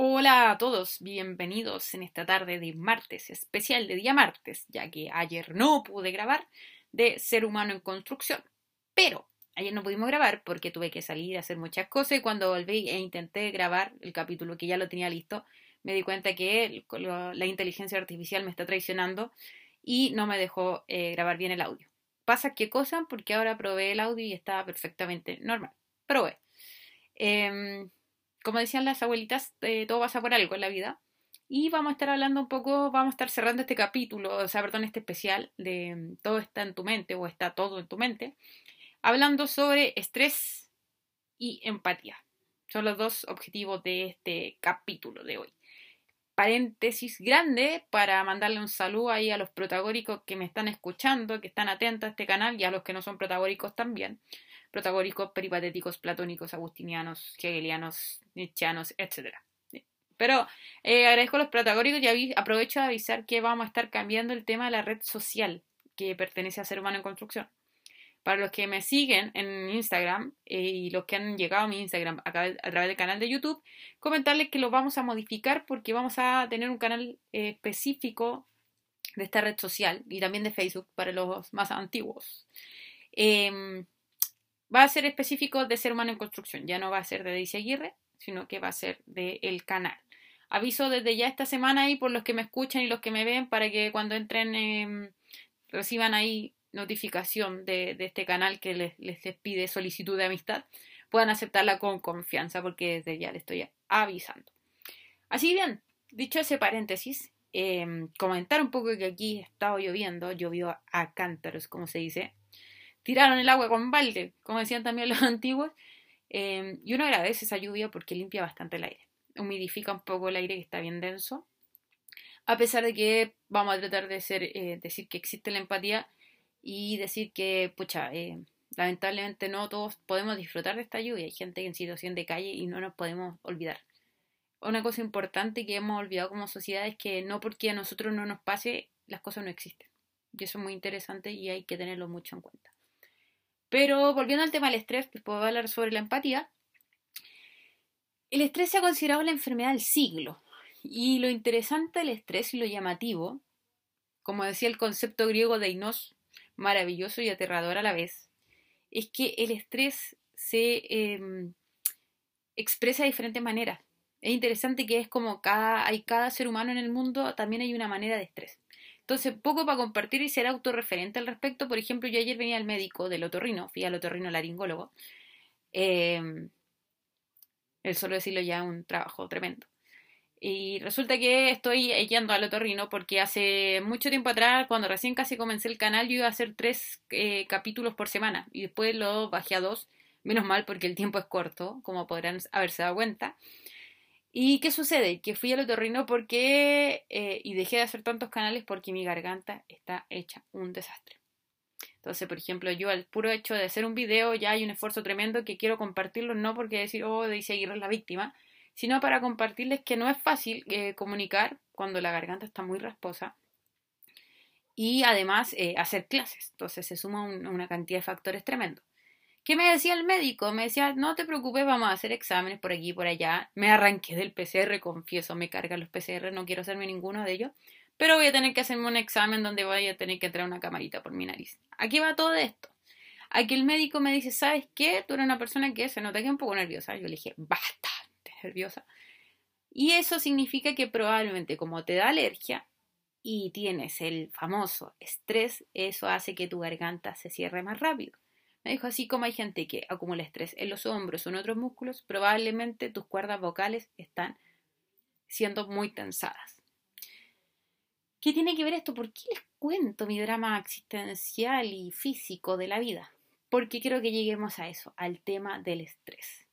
Hola a todos, bienvenidos en esta tarde de martes, especial de día martes, ya que ayer no pude grabar de Ser Humano en Construcción. Pero ayer no pudimos grabar porque tuve que salir a hacer muchas cosas y cuando volví e intenté grabar el capítulo que ya lo tenía listo, me di cuenta que la inteligencia artificial me está traicionando y no me dejó eh, grabar bien el audio. ¿Pasa qué cosa? Porque ahora probé el audio y estaba perfectamente normal. Probé. Eh, como decían las abuelitas, eh, todo pasa por algo en la vida. Y vamos a estar hablando un poco, vamos a estar cerrando este capítulo, o sea, perdón, este especial de mm, Todo está en tu mente o está todo en tu mente, hablando sobre estrés y empatía. Son los dos objetivos de este capítulo de hoy. Paréntesis grande para mandarle un saludo ahí a los protagóricos que me están escuchando, que están atentos a este canal y a los que no son protagóricos también protagóricos, peripatéticos, platónicos, agustinianos, hegelianos, nietzscheanos, etc. Pero eh, agradezco a los protagóricos y aprovecho de avisar que vamos a estar cambiando el tema de la red social que pertenece a Ser Humano en Construcción. Para los que me siguen en Instagram eh, y los que han llegado a mi Instagram a, través del canal de YouTube, comentarles que lo vamos a modificar porque vamos a tener un canal eh, específico de esta red social y también de Facebook para los más antiguos. Em, va a ser específico de Ser Humano en Construcción, ya no va a ser de Daisy Aguirre, sino que va a ser del canal. Aviso desde ya esta semana ahí por los que me escuchan y los que me ven para que cuando entren reciban ahí notificación de, este canal que les, les, pide solicitud de amistad, puedan aceptarla con confianza porque desde ya les estoy avisando. Así bien, dicho ese paréntesis, em, comentar un poco que aquí estado lloviendo, llovió a cántaros, como se dice, tiraron el agua con balde, como decían también los antiguos, em, y uno agradece esa lluvia porque limpia bastante el aire, humidifica un poco el aire que está bien denso, a pesar de que vamos a tratar de ser, eh, decir que existe la empatía y decir que, pucha, eh, lamentablemente no todos podemos disfrutar de esta lluvia, hay gente en situación de calle y no nos podemos olvidar. Una cosa importante que hemos olvidado como sociedad es que no porque a nosotros no nos pase, las cosas no existen. Y eso es muy interesante y hay que tenerlo mucho en cuenta. Pero volviendo al tema del estrés, pues puedo hablar sobre la empatía. El estrés se ha considerado la enfermedad del siglo. Y lo interesante del estrés y lo llamativo, como decía el concepto griego de Inos, maravilloso y aterrador a la vez, es que el estrés se em, expresa de diferentes maneras. Es interesante que es como cada, hay cada ser humano en el mundo, también hay una manera de estrés. Entonces, poco para compartir y ser autorreferente al respecto. Por ejemplo, yo ayer venía al médico del otorrino, fui al otorrino laringólogo. Eh, el solo decirlo ya un trabajo tremendo. Y resulta que estoy yendo al otorrino porque hace mucho tiempo atrás, cuando recién casi comencé el canal, yo iba a hacer tres eh, capítulos por semana y después lo bajé a dos. Menos mal porque el tiempo es corto, como podrán haberse dado cuenta. ¿Y qué sucede? Que fui al otorrino porque, eh, y dejé de hacer tantos canales porque mi garganta está hecha un desastre. Entonces, por ejemplo, yo al puro hecho de hacer un video ya hay un esfuerzo tremendo que quiero compartirlo, no porque decir, oh, de seguir la víctima, sino para compartirles que no es fácil eh, comunicar cuando la garganta está muy rasposa y además eh, hacer clases. Entonces se suma una cantidad de factores tremendos. ¿Qué me decía el médico? Me decía, no te preocupes, vamos a hacer exámenes por aquí y por allá. Me arranqué del PCR, confieso, me cargan los PCR, no quiero hacerme ninguno de ellos. Pero voy a tener que hacerme un examen donde voy a tener que entrar una camarita por mi nariz. Aquí va todo esto. Aquí el médico me dice, ¿sabes qué? Tú eres una persona que se nota que es un poco nerviosa. Yo le dije, bastante nerviosa. Y eso significa que probablemente como te da alergia y tienes el famoso estrés, eso hace que tu garganta se cierre más rápido. Dijo, así como hay gente que acumula estrés en los hombros o en otros músculos, probablemente tus cuerdas vocales están siendo muy tensadas. ¿Qué tiene que ver esto? ¿Por qué les cuento mi drama existencial y físico de la vida? Porque quiero que lleguemos a eso, al tema del estrés.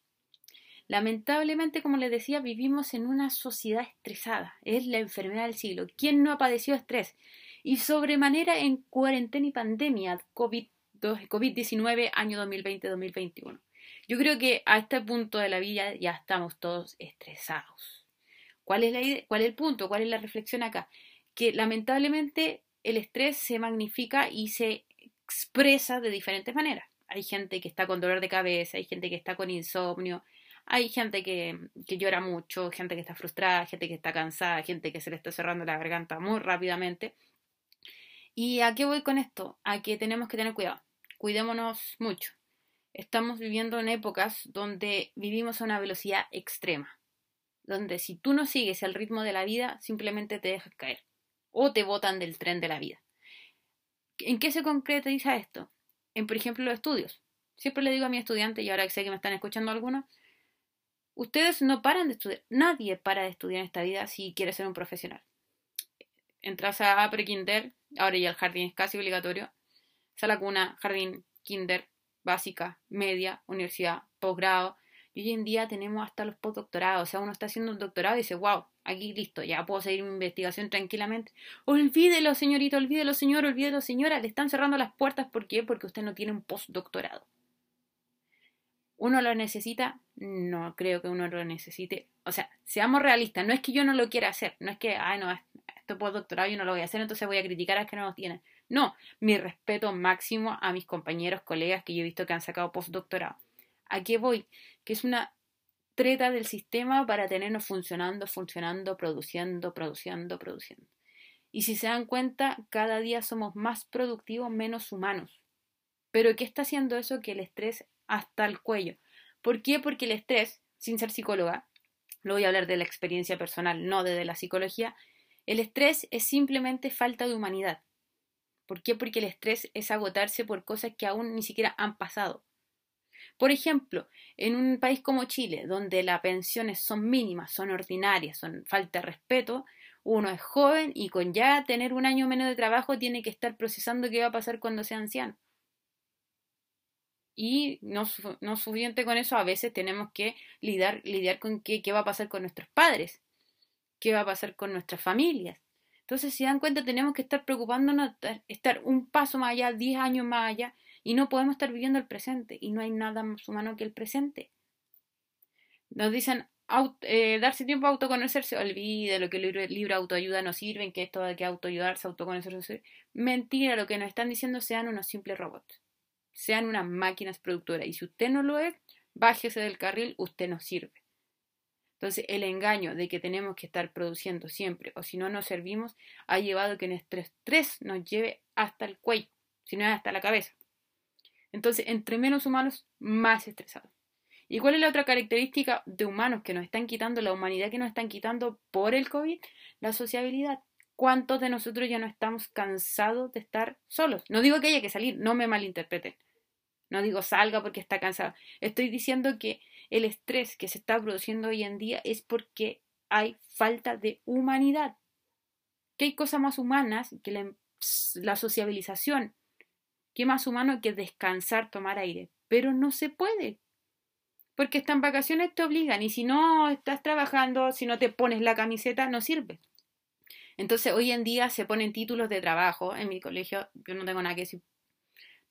Lamentablemente, como les decía, vivimos en una sociedad estresada. Es la enfermedad del siglo. ¿Quién no ha padecido estrés? Y sobremanera en cuarentena y pandemia, COVID COVID-19 año 2020-2021. Yo creo que a este punto de la vida ya estamos todos estresados. ¿Cuál es, la ¿Cuál es el punto? ¿Cuál es la reflexión acá? Que lamentablemente el estrés se magnifica y se expresa de diferentes maneras. Hay gente que está con dolor de cabeza, hay gente que está con insomnio, Hay gente que, que llora mucho, gente que está frustrada, gente que está cansada, gente que se le está cerrando la garganta muy rápidamente. ¿Y a qué voy con esto? A que tenemos que tener cuidado. Cuidémonos mucho. Estamos viviendo en épocas donde vivimos a una velocidad extrema. Donde si tú no sigues el ritmo de la vida, simplemente te dejas caer. O te botan del tren de la vida. ¿En qué se concretiza esto? En, por ejemplo, los estudios. Siempre le digo a mi estudiante, y ahora sé que me están escuchando algunos, ustedes no paran de estudiar. Nadie para de estudiar en esta vida si quiere ser un profesional. Entras a pre-kinder, ahora ya el jardín es casi obligatorio. Sala cuna, jardín, kinder, básica, media, universidad, posgrado. Y hoy en día tenemos hasta los postdoctorados. O sea, uno está haciendo un doctorado y dice, wow, aquí listo, ya puedo seguir mi investigación tranquilamente. Olvídelo, señorita, olvídelo, señor, olvídelo, señora. Le están cerrando las puertas. ¿Por qué? Porque usted no tiene un postdoctorado. ¿Uno lo necesita? No creo que uno lo necesite. O sea, seamos realistas. No es que yo no lo quiera hacer. No es que, ay, no, esto postdoctorado yo no lo voy a hacer, entonces voy a criticar a los que no lo tienen. No, mi respeto máximo a mis compañeros, colegas que yo he visto que han sacado postdoctorado. ¿A qué voy? Que es una treta del sistema para tenernos funcionando, funcionando, produciendo, produciendo, produciendo. Y si se dan cuenta, cada día somos más productivos, menos humanos. Pero ¿qué está haciendo eso? Que el estrés hasta el cuello. ¿Por qué? Porque el estrés, sin ser psicóloga, lo voy a hablar de la experiencia personal, no desde la psicología, el estrés es simplemente falta de humanidad. ¿Por qué? Porque el estrés es agotarse por cosas que aún ni siquiera han pasado. Por ejemplo, en un país como Chile, donde las pensiones son mínimas, son ordinarias, son falta de respeto, uno es joven y con ya tener un año menos de trabajo tiene que estar procesando qué va a pasar cuando sea anciano. Y no, no suficiente con eso, a veces tenemos que lidiar, lidiar con qué, qué va a pasar con nuestros padres, qué va a pasar con nuestras familias. Entonces, si dan cuenta, tenemos que estar preocupándonos, estar un paso más allá, diez años más allá, y no podemos estar viviendo el presente, y no hay nada más humano que el presente. Nos dicen eh, darse tiempo a autoconocerse, olvide lo que el libro, autoayuda no sirve, que esto de que autoayudarse, autoconocerse. Mentira, lo que nos están diciendo sean unos simples robots, sean unas máquinas productoras, y si usted no lo es, bájese del carril, usted no sirve. Entonces, el engaño de que tenemos que estar produciendo siempre o si no nos servimos ha llevado que nuestro estrés nos lleve hasta el cuello, si no es hasta la cabeza. Entonces, entre menos humanos, más estresados. ¿Y cuál es la otra característica de humanos que nos están quitando, la humanidad que nos están quitando por el COVID? La sociabilidad. ¿Cuántos de nosotros ya no estamos cansados de estar solos? No digo que haya que salir, no me malinterpreten. No digo salga porque está cansado. Estoy diciendo que el estrés que se está produciendo hoy en día es porque hay falta de humanidad. Que hay cosas más humanas que la, la sociabilización, ¿Qué más humano que descansar, tomar aire? Pero no se puede. Porque estas vacaciones te obligan y si no estás trabajando, si no te pones la camiseta, no sirve. Entonces hoy en día se ponen títulos de trabajo. En mi colegio yo no tengo nada que decir,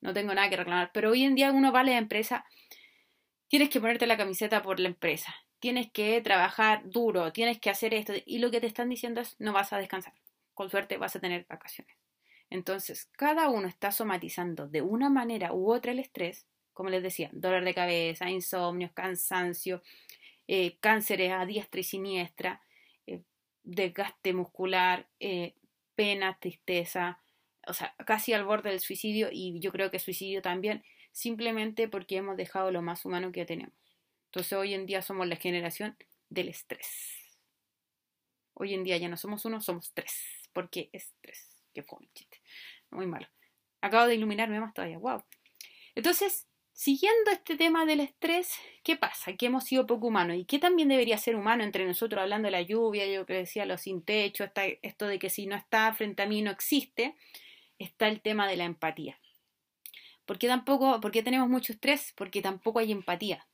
no tengo nada que reclamar, pero hoy en día uno va a la empresa, tienes que ponerte la camiseta por la empresa, tienes que trabajar duro, tienes que hacer esto y lo que te están diciendo es no vas a descansar. Con suerte vas a tener vacaciones. Entonces, cada uno está somatizando de una manera u otra el estrés, como les decía, dolor de cabeza, insomnio, cansancio, eh, cánceres a diestra y siniestra, eh, desgaste muscular, eh, pena, tristeza, o sea, casi al borde del suicidio y yo creo que suicidio también, simplemente porque hemos dejado lo más humano que tenemos. Entonces hoy en día somos la generación del estrés. Hoy en día ya no somos uno, somos tres, porque estrés. Que fue chiste. Muy malo. Acabo de iluminarme más todavía. Wow. Entonces, siguiendo este tema del estrés, ¿qué pasa? Que hemos sido poco humanos. ¿Y qué también debería ser humano entre nosotros hablando de la lluvia, yo que decía, los sin techo, esto de que si no está frente a mí no existe? Está el tema de la empatía. ¿Por qué tampoco, por qué tenemos mucho estrés? Porque tampoco hay empatía.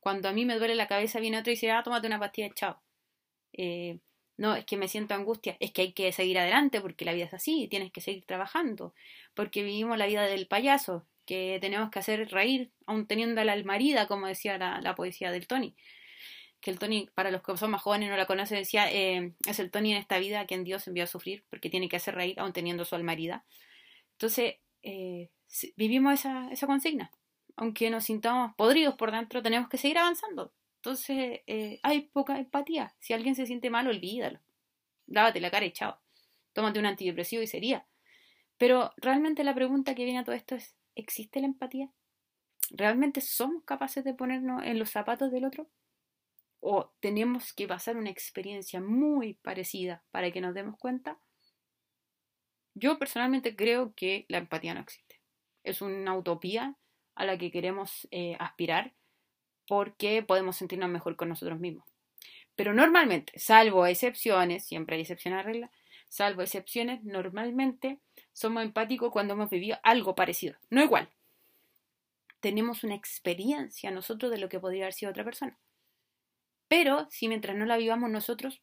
Cuando a mí me duele la cabeza, viene otro y dice, ah, tómate una pastilla, chao. Eh, no, es que me siento angustia, es que hay que seguir adelante porque la vida es así, tienes que seguir trabajando, porque vivimos la vida del payaso, que tenemos que hacer reír, aun teniendo la almarida, como decía la, poesía del Tony. Que el Tony, para los que son más jóvenes y no la conocen, decía, eh, es el Tony en esta vida a quien Dios envió a sufrir, porque tiene que hacer reír, aun teniendo su almarida. Entonces, eh, vivimos esa, esa consigna. aunque nos sintamos podridos por dentro, tenemos que seguir avanzando. Entonces, eh, hay poca empatía. Si alguien se siente mal, olvídalo. Lávate la cara y chao. Tómate un antidepresivo y sería. Pero realmente la pregunta que viene a todo esto es, ¿existe la empatía? ¿Realmente somos capaces de ponernos en los zapatos del otro? ¿O tenemos que pasar una experiencia muy parecida para que nos demos cuenta? Yo personalmente creo que la empatía no existe. Es una utopía a la que queremos eh, aspirar porque podemos sentirnos mejor con nosotros mismos. Pero normalmente, salvo excepciones, siempre hay excepciones a regla, salvo excepciones, normalmente somos empáticos cuando hemos vivido algo parecido, no igual. Tenemos una experiencia nosotros de lo que podría haber sido otra persona. Pero si mientras no la vivamos nosotros,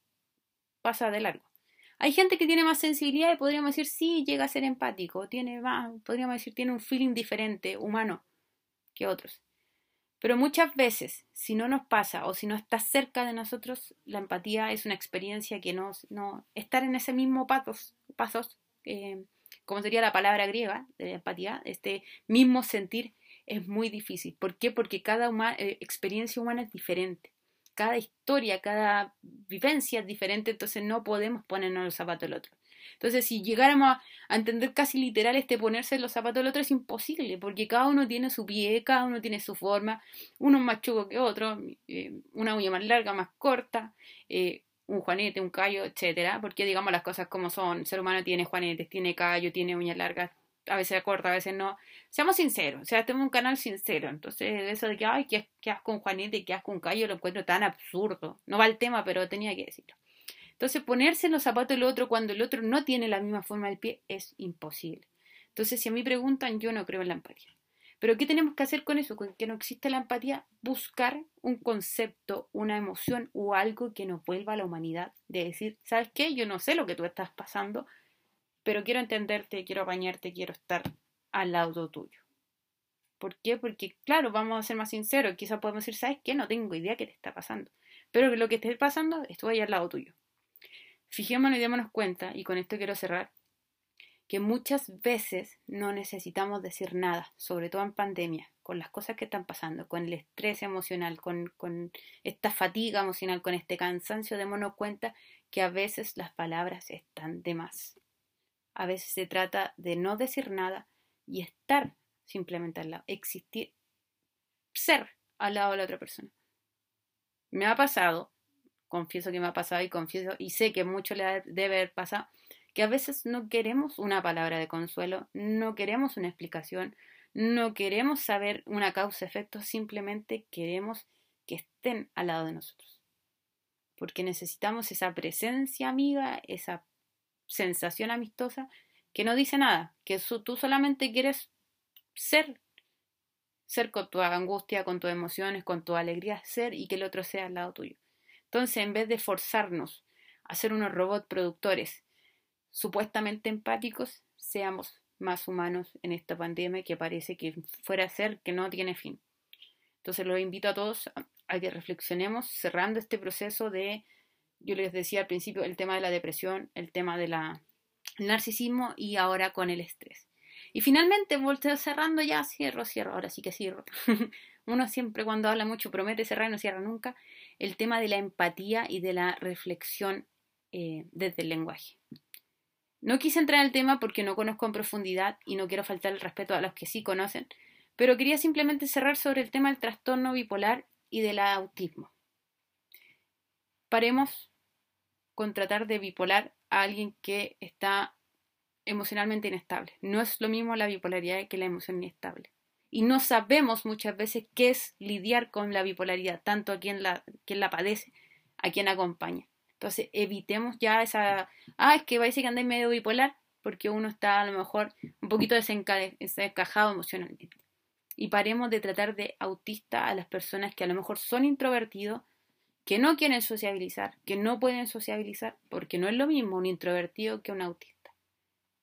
pasa de largo. Hay gente que tiene más sensibilidad y podríamos decir, sí, llega a ser empático, tiene más, podríamos decir, tiene un feeling diferente, humano, que otros. Pero muchas veces, si no nos pasa o si no está cerca de nosotros, la empatía es una experiencia que nos, no, estar en ese mismo pasos, pasos, eh, como sería la palabra griega de empatía, este mismo sentir es muy difícil. ¿Por qué? Porque cada eh, experiencia humana es diferente. Cada historia, cada vivencia es diferente, entonces no podemos ponernos los zapatos del otro. Entonces, si llegáramos a, entender casi literal este ponerse los zapatos del otro, es imposible, porque cada uno tiene su pie, cada uno tiene su forma, uno es más chuco que otro, eh, una uña más larga, más corta, eh, un juanete, un callo, etcétera, porque digamos las cosas como son, el ser humano tiene juanetes, tiene callo, tiene uñas largas, a veces corta, a veces no. Seamos sinceros, o sea, tenemos un canal sincero, entonces eso de que, ay, qué, qué asco un juanete, qué asco un callo, lo encuentro tan absurdo. No va el tema, pero tenía que decirlo. Entonces, ponerse en los zapatos del otro cuando el otro no tiene la misma forma del pie es imposible. Entonces, si a mí preguntan, yo no creo en la empatía. Pero ¿qué tenemos que hacer con eso? Con que no existe la empatía, buscar un concepto, una emoción o algo que nos vuelva a la humanidad. De decir, ¿sabes qué? Yo no sé lo que tú estás pasando, pero quiero entenderte, quiero apañarte, quiero estar al lado tuyo. ¿Por qué? Porque, claro, vamos a ser más sinceros. Quizás podemos decir, ¿sabes qué? No tengo idea qué te está pasando. Pero lo que esté pasando, estoy al lado tuyo. Fijémonos y démonos cuenta, y con esto quiero cerrar, que muchas veces no necesitamos decir nada, sobre todo en pandemia, con las cosas que están pasando, con el estrés emocional, con, con esta fatiga emocional, con este cansancio, démonos cuenta que a veces las palabras están de más. A veces se trata de no decir nada y estar simplemente al lado, existir, ser al lado de la otra persona. Me ha pasado confieso que me ha pasado y confieso y sé que mucho le debe haber pasado, que a veces no queremos una palabra de consuelo, no queremos una explicación, no queremos saber una causa-efecto, simplemente queremos que estén al lado de nosotros. Porque necesitamos esa presencia amiga, esa sensación amistosa que no dice nada, que tú solamente quieres ser, ser con tu angustia, con tus emociones, con tu alegría, ser y que el otro sea al lado tuyo. Entonces, en vez de forzarnos a ser unos robots productores supuestamente empáticos, seamos más humanos en esta pandemia que parece que fuera a ser que no tiene fin. Entonces, los invito a todos a que reflexionemos cerrando este proceso de, yo les decía al principio, el tema de la depresión, el tema del narcisismo y ahora con el estrés. Y finalmente, volteo cerrando ya, cierro, cierro, ahora sí que cierro. Uno siempre cuando habla mucho promete cerrar y no cierra nunca el tema de la empatía y de la reflexión eh, desde el lenguaje. No quise entrar en el tema porque no conozco en profundidad y no quiero faltar el respeto a los que sí conocen, pero quería simplemente cerrar sobre el tema del trastorno bipolar y del autismo. Paremos con tratar de bipolar a alguien que está emocionalmente inestable. No es lo mismo la bipolaridad que la emoción inestable y no sabemos muchas veces qué es lidiar con la bipolaridad, tanto a quien la, quien la padece, a quien acompaña. Entonces, evitemos ya esa, ah, es que parece que andáis medio bipolar, porque uno está a lo mejor un poquito desencajado emocionalmente. Y paremos de tratar de autista a las personas que a lo mejor son introvertidos, que no quieren sociabilizar, que no pueden sociabilizar, porque no es lo mismo un introvertido que un autista.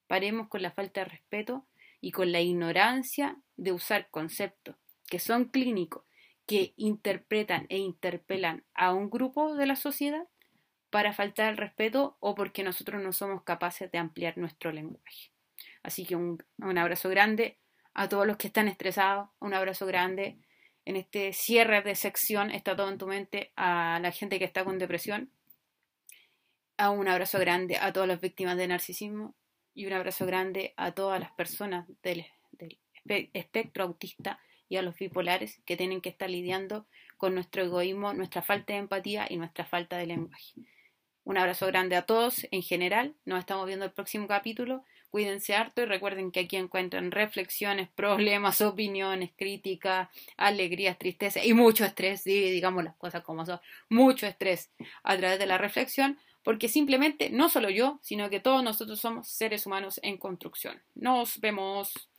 Paremos con la falta de respeto y con la ignorancia de usar conceptos que son clínicos, que interpretan e interpelan a un grupo de la sociedad para faltar el respeto o porque nosotros no somos capaces de ampliar nuestro lenguaje. Así que un, un abrazo grande a todos los que están estresados, un abrazo grande. En este cierre de sección está todo en tu mente a la gente que está con depresión. A un abrazo grande a todas las víctimas de narcisismo y un abrazo grande a todas las personas del, del espectro autista y a los bipolares que tienen que estar lidiando con nuestro egoísmo, nuestra falta de empatía y nuestra falta de lenguaje. Un abrazo grande a todos en general. Nos estamos viendo el próximo capítulo. Cuídense harto y recuerden que aquí encuentran reflexiones, problemas, opiniones, críticas, alegrías, tristezas y mucho estrés, digamos las cosas como son, mucho estrés a través de la reflexión, porque simplemente no solo yo, sino que todos nosotros somos seres humanos en construcción. Nos vemos.